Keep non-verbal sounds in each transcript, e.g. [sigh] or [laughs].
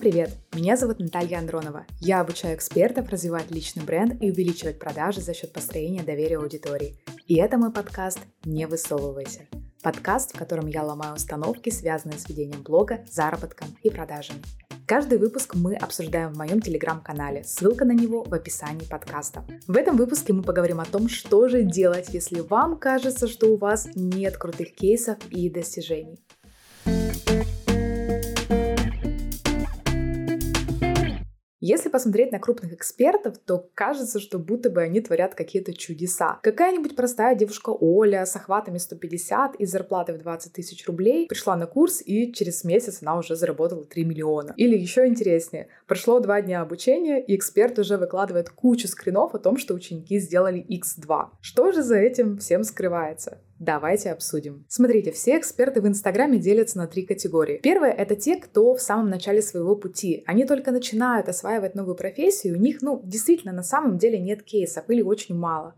привет! Меня зовут Наталья Андронова. Я обучаю экспертов развивать личный бренд и увеличивать продажи за счет построения доверия аудитории. И это мой подкаст «Не высовывайся». Подкаст, в котором я ломаю установки, связанные с ведением блога, заработком и продажами. Каждый выпуск мы обсуждаем в моем телеграм-канале, ссылка на него в описании подкаста. В этом выпуске мы поговорим о том, что же делать, если вам кажется, что у вас нет крутых кейсов и достижений. Если посмотреть на крупных экспертов, то кажется, что будто бы они творят какие-то чудеса. Какая-нибудь простая девушка Оля с охватами 150 и зарплатой в 20 тысяч рублей пришла на курс и через месяц она уже заработала 3 миллиона. Или еще интереснее, прошло два дня обучения и эксперт уже выкладывает кучу скринов о том, что ученики сделали X2. Что же за этим всем скрывается? Давайте обсудим. Смотрите, все эксперты в Инстаграме делятся на три категории. Первое — это те, кто в самом начале своего пути. Они только начинают осваивать новую профессию, у них, ну, действительно, на самом деле нет кейсов или очень мало.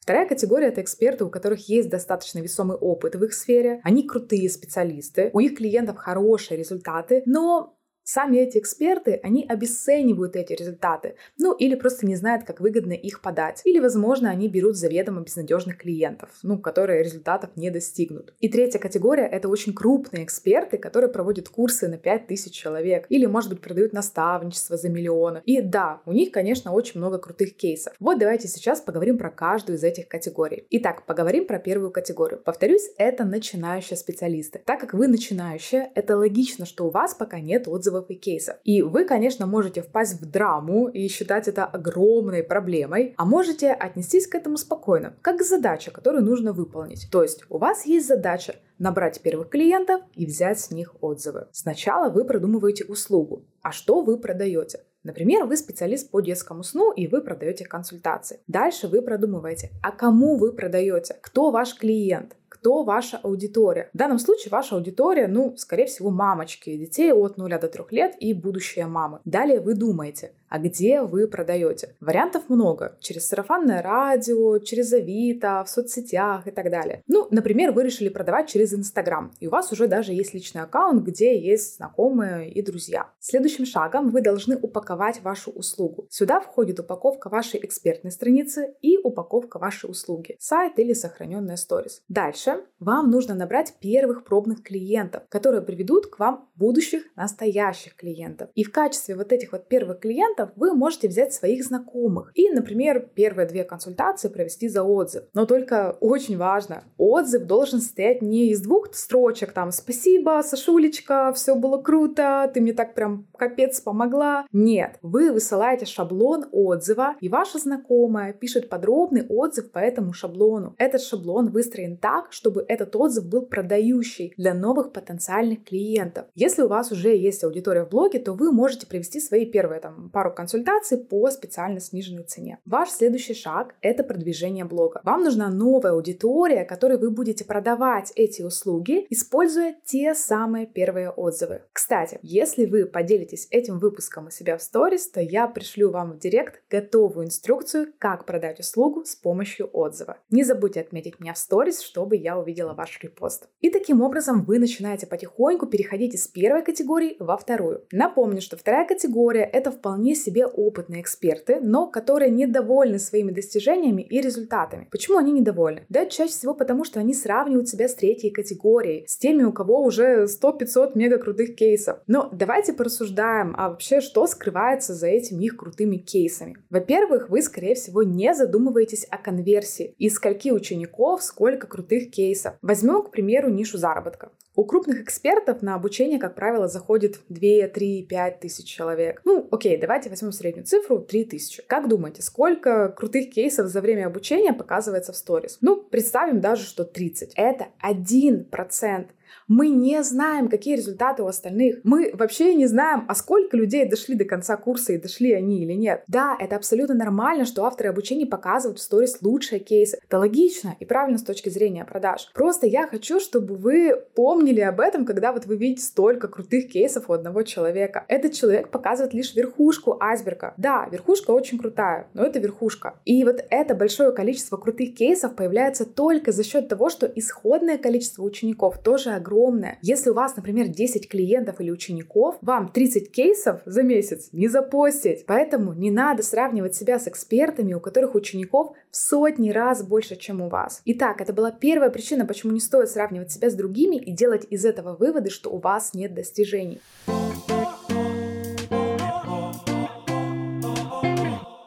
Вторая категория — это эксперты, у которых есть достаточно весомый опыт в их сфере, они крутые специалисты, у их клиентов хорошие результаты, но Сами эти эксперты, они обесценивают эти результаты, ну или просто не знают, как выгодно их подать. Или, возможно, они берут заведомо безнадежных клиентов, ну, которые результатов не достигнут. И третья категория — это очень крупные эксперты, которые проводят курсы на 5000 человек или, может быть, продают наставничество за миллионы. И да, у них, конечно, очень много крутых кейсов. Вот давайте сейчас поговорим про каждую из этих категорий. Итак, поговорим про первую категорию. Повторюсь, это начинающие специалисты. Так как вы начинающие, это логично, что у вас пока нет отзывов отзывов и кейсов. И вы, конечно, можете впасть в драму и считать это огромной проблемой, а можете отнестись к этому спокойно, как к задаче, которую нужно выполнить. То есть у вас есть задача набрать первых клиентов и взять с них отзывы. Сначала вы продумываете услугу. А что вы продаете? Например, вы специалист по детскому сну и вы продаете консультации. Дальше вы продумываете, а кому вы продаете, кто ваш клиент, кто ваша аудитория. В данном случае ваша аудитория, ну, скорее всего, мамочки детей от 0 до 3 лет и будущие мамы. Далее вы думаете, а где вы продаете. Вариантов много. Через сарафанное радио, через Авито, в соцсетях и так далее. Ну, например, вы решили продавать через Инстаграм, и у вас уже даже есть личный аккаунт, где есть знакомые и друзья. Следующим шагом вы должны упаковать вашу услугу. Сюда входит упаковка вашей экспертной страницы и упаковка вашей услуги, сайт или сохраненная сторис. Дальше вам нужно набрать первых пробных клиентов, которые приведут к вам будущих настоящих клиентов. И в качестве вот этих вот первых клиентов клиентов, вы можете взять своих знакомых и, например, первые две консультации провести за отзыв. Но только очень важно, отзыв должен состоять не из двух строчек, там «Спасибо, Сашулечка, все было круто, ты мне так прям капец помогла». Нет, вы высылаете шаблон отзыва, и ваша знакомая пишет подробный отзыв по этому шаблону. Этот шаблон выстроен так, чтобы этот отзыв был продающий для новых потенциальных клиентов. Если у вас уже есть аудитория в блоге, то вы можете привести свои первые там пару пару консультаций по специально сниженной цене. Ваш следующий шаг — это продвижение блога. Вам нужна новая аудитория, которой вы будете продавать эти услуги, используя те самые первые отзывы. Кстати, если вы поделитесь этим выпуском у себя в сторис, то я пришлю вам в директ готовую инструкцию, как продать услугу с помощью отзыва. Не забудьте отметить меня в сторис, чтобы я увидела ваш репост. И таким образом вы начинаете потихоньку переходить из первой категории во вторую. Напомню, что вторая категория — это вполне себе опытные эксперты, но которые недовольны своими достижениями и результатами. Почему они недовольны? Да, чаще всего потому, что они сравнивают себя с третьей категорией, с теми, у кого уже 100-500 мега крутых кейсов. Но давайте порассуждаем, а вообще что скрывается за этими их крутыми кейсами. Во-первых, вы, скорее всего, не задумываетесь о конверсии. Из скольки учеников сколько крутых кейсов. Возьмем, к примеру, нишу заработка. У крупных экспертов на обучение, как правило, заходит 2, 3, 5 тысяч человек. Ну, окей, давайте возьмем среднюю цифру 3 тысячи. Как думаете, сколько крутых кейсов за время обучения показывается в сторис? Ну, представим даже, что 30. Это 1%. Мы не знаем, какие результаты у остальных. Мы вообще не знаем, а сколько людей дошли до конца курса и дошли они или нет. Да, это абсолютно нормально, что авторы обучения показывают в сторис лучшие кейсы. Это логично и правильно с точки зрения продаж. Просто я хочу, чтобы вы помнили об этом, когда вот вы видите столько крутых кейсов у одного человека. Этот человек показывает лишь верхушку айсберга. Да, верхушка очень крутая, но это верхушка. И вот это большое количество крутых кейсов появляется только за счет того, что исходное количество учеников тоже огромная. Если у вас, например, 10 клиентов или учеников, вам 30 кейсов за месяц не запостить. Поэтому не надо сравнивать себя с экспертами, у которых учеников в сотни раз больше, чем у вас. Итак, это была первая причина, почему не стоит сравнивать себя с другими и делать из этого выводы, что у вас нет достижений.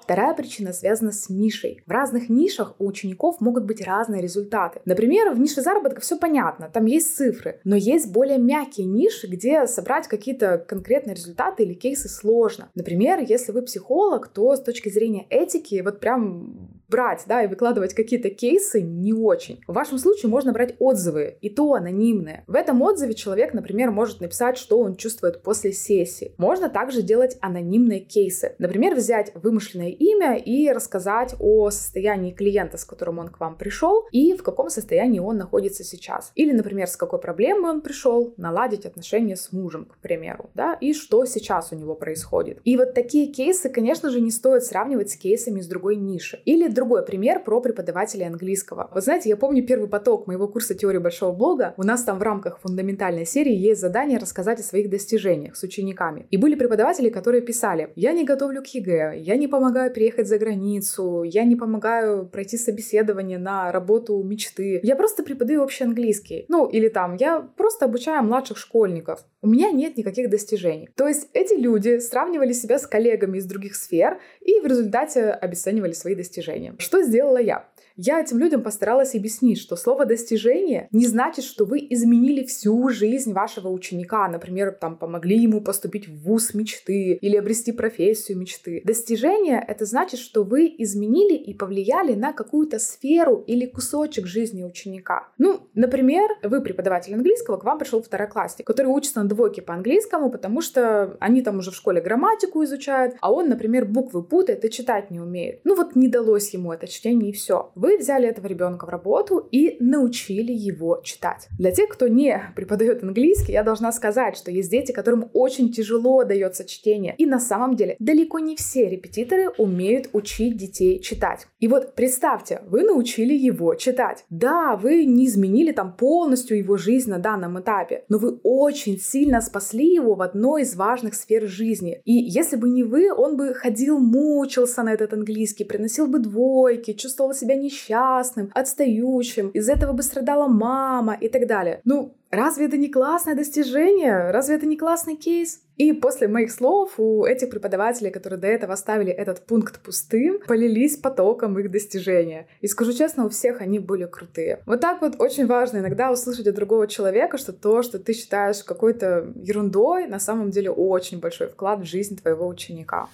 Вторая причина связана с нишей. В разных нишах у учеников могут быть разные результаты. Например, в нише заработка все понятно, там есть цифры, но есть более мягкие ниши, где собрать какие-то конкретные результаты или кейсы сложно. Например, если вы психолог, то с точки зрения этики вот прям брать, да, и выкладывать какие-то кейсы не очень. В вашем случае можно брать отзывы, и то анонимные. В этом отзыве человек, например, может написать, что он чувствует после сессии. Можно также делать анонимные кейсы. Например, взять вымышленное имя и рассказать о состоянии клиента, с которым он к вам пришел, и в каком состоянии он находится сейчас. Или, например, с какой проблемой он пришел, наладить отношения с мужем, к примеру, да, и что сейчас у него происходит. И вот такие кейсы, конечно же, не стоит сравнивать с кейсами из другой ниши. Или другой пример про преподавателей английского. Вы знаете, я помню первый поток моего курса теории большого блога. У нас там в рамках фундаментальной серии есть задание рассказать о своих достижениях с учениками. И были преподаватели, которые писали, я не готовлю к ЕГЭ, я не помогаю переехать за границу, я не помогаю пройти собеседование на работу мечты, я просто преподаю общий английский. Ну, или там, я просто обучаю младших школьников. У меня нет никаких достижений. То есть эти люди сравнивали себя с коллегами из других сфер и в результате обесценивали свои достижения. Что сделала я? Я этим людям постаралась объяснить, что слово «достижение» не значит, что вы изменили всю жизнь вашего ученика, например, там помогли ему поступить в вуз мечты или обрести профессию мечты. Достижение — это значит, что вы изменили и повлияли на какую-то сферу или кусочек жизни ученика. Ну, например, вы преподаватель английского, к вам пришел второклассник, который учится на двойке по английскому, потому что они там уже в школе грамматику изучают, а он, например, буквы путает и читать не умеет. Ну вот не далось ему это чтение и все. Вы вы взяли этого ребенка в работу и научили его читать. Для тех, кто не [laughs] преподает английский, я должна сказать, что есть дети, которым очень тяжело дается чтение. И на самом деле далеко не все репетиторы умеют учить детей читать. И вот представьте, вы научили его читать. Да, вы не изменили там полностью его жизнь на данном этапе, но вы очень сильно спасли его в одной из важных сфер жизни. И если бы не вы, он бы ходил, мучился на этот английский, приносил бы двойки, чувствовал себя несчастным, несчастным, отстающим, из этого бы страдала мама и так далее. Ну, разве это не классное достижение? Разве это не классный кейс? И после моих слов у этих преподавателей, которые до этого оставили этот пункт пустым, полились потоком их достижения. И скажу честно, у всех они были крутые. Вот так вот очень важно иногда услышать от другого человека, что то, что ты считаешь какой-то ерундой, на самом деле очень большой вклад в жизнь твоего ученика.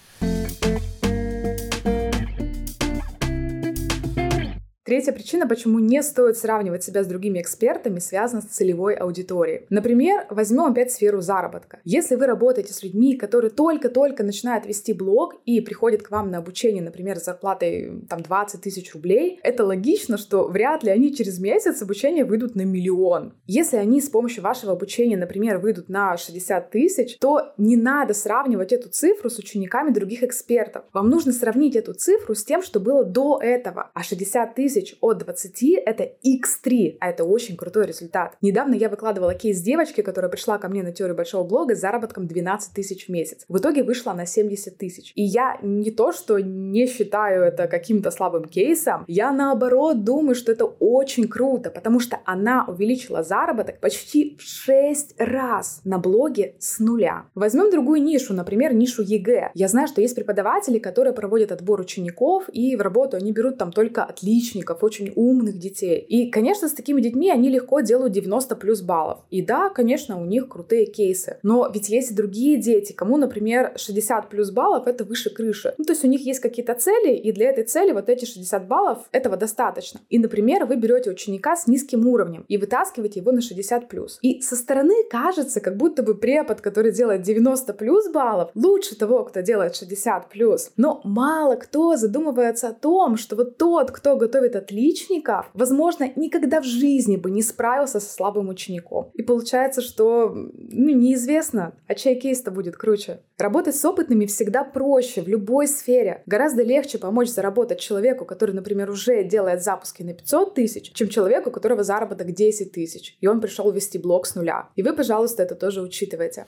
Третья причина, почему не стоит сравнивать себя с другими экспертами, связана с целевой аудиторией. Например, возьмем опять сферу заработка. Если вы работаете с людьми, которые только-только начинают вести блог и приходят к вам на обучение, например, с зарплатой там 20 тысяч рублей, это логично, что вряд ли они через месяц обучения выйдут на миллион. Если они с помощью вашего обучения, например, выйдут на 60 тысяч, то не надо сравнивать эту цифру с учениками других экспертов. Вам нужно сравнить эту цифру с тем, что было до этого. А 60 тысяч тысяч от 20 это x3, а это очень крутой результат. Недавно я выкладывала кейс девочки, которая пришла ко мне на теорию большого блога с заработком 12 тысяч в месяц. В итоге вышла на 70 тысяч. И я не то, что не считаю это каким-то слабым кейсом, я наоборот думаю, что это очень круто, потому что она увеличила заработок почти в 6 раз на блоге с нуля. Возьмем другую нишу, например, нишу ЕГЭ. Я знаю, что есть преподаватели, которые проводят отбор учеников, и в работу они берут там только отличников, отличников, очень умных детей. И, конечно, с такими детьми они легко делают 90 плюс баллов. И да, конечно, у них крутые кейсы. Но ведь есть и другие дети, кому, например, 60 плюс баллов — это выше крыши. Ну, то есть у них есть какие-то цели, и для этой цели вот эти 60 баллов — этого достаточно. И, например, вы берете ученика с низким уровнем и вытаскиваете его на 60 плюс. И со стороны кажется, как будто бы препод, который делает 90 плюс баллов, лучше того, кто делает 60 плюс. Но мало кто задумывается о том, что вот тот, кто готовит отличников, возможно, никогда в жизни бы не справился со слабым учеником. И получается, что ну, неизвестно, а чей кейс-то будет круче. Работать с опытными всегда проще в любой сфере. Гораздо легче помочь заработать человеку, который, например, уже делает запуски на 500 тысяч, чем человеку, у которого заработок 10 тысяч, и он пришел вести блог с нуля. И вы, пожалуйста, это тоже учитывайте.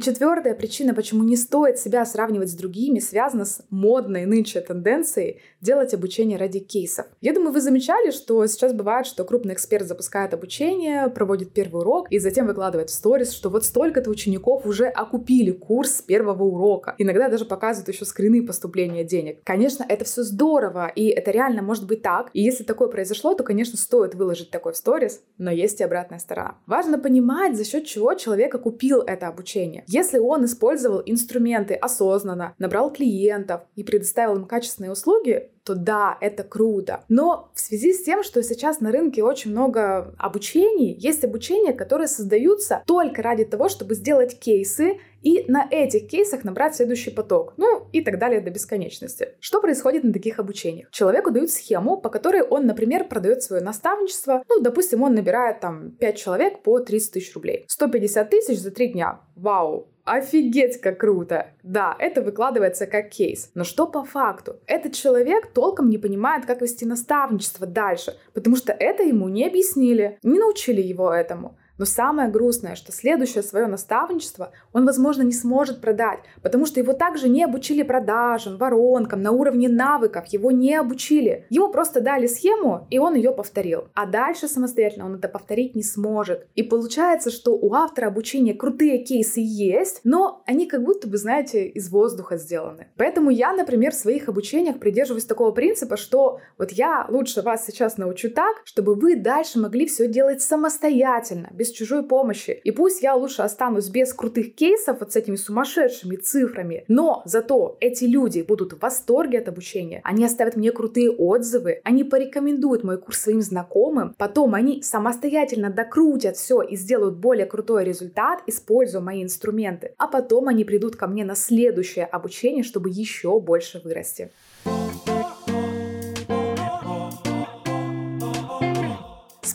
Четвертая причина, почему не стоит себя сравнивать с другими, связана с модной нынче тенденцией делать обучение ради кейсов. Я думаю, вы замечали, что сейчас бывает, что крупный эксперт запускает обучение, проводит первый урок и затем выкладывает в сторис, что вот столько-то учеников уже окупили курс первого урока. Иногда даже показывают еще скрины поступления денег. Конечно, это все здорово, и это реально может быть так. И если такое произошло, то, конечно, стоит выложить такой в сторис, но есть и обратная сторона. Важно понимать, за счет чего человек окупил это обучение. Если он использовал инструменты осознанно, набрал клиентов и предоставил им качественные услуги, то да, это круто. Но в связи с тем, что сейчас на рынке очень много обучений, есть обучения, которые создаются только ради того, чтобы сделать кейсы и на этих кейсах набрать следующий поток, ну и так далее до бесконечности. Что происходит на таких обучениях? Человеку дают схему, по которой он, например, продает свое наставничество, ну, допустим, он набирает там 5 человек по 30 тысяч рублей. 150 тысяч за 3 дня. Вау, Офигеть, как круто! Да, это выкладывается как кейс. Но что по факту? Этот человек толком не понимает, как вести наставничество дальше, потому что это ему не объяснили, не научили его этому. Но самое грустное, что следующее свое наставничество он, возможно, не сможет продать, потому что его также не обучили продажам, воронкам, на уровне навыков, его не обучили. Ему просто дали схему, и он ее повторил. А дальше самостоятельно он это повторить не сможет. И получается, что у автора обучения крутые кейсы есть, но они как будто бы, знаете, из воздуха сделаны. Поэтому я, например, в своих обучениях придерживаюсь такого принципа, что вот я лучше вас сейчас научу так, чтобы вы дальше могли все делать самостоятельно, без без чужой помощи. И пусть я лучше останусь без крутых кейсов вот с этими сумасшедшими цифрами, но зато эти люди будут в восторге от обучения, они оставят мне крутые отзывы, они порекомендуют мой курс своим знакомым, потом они самостоятельно докрутят все и сделают более крутой результат, используя мои инструменты, а потом они придут ко мне на следующее обучение, чтобы еще больше вырасти.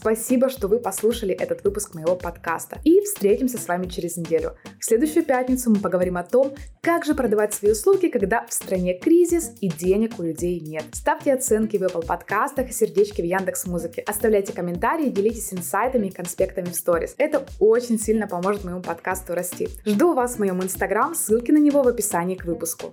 Спасибо, что вы послушали этот выпуск моего подкаста. И встретимся с вами через неделю. В следующую пятницу мы поговорим о том, как же продавать свои услуги, когда в стране кризис и денег у людей нет. Ставьте оценки в Apple подкастах и сердечки в Яндекс Музыке. Оставляйте комментарии, делитесь инсайтами и конспектами в сторис. Это очень сильно поможет моему подкасту расти. Жду вас в моем инстаграм, ссылки на него в описании к выпуску.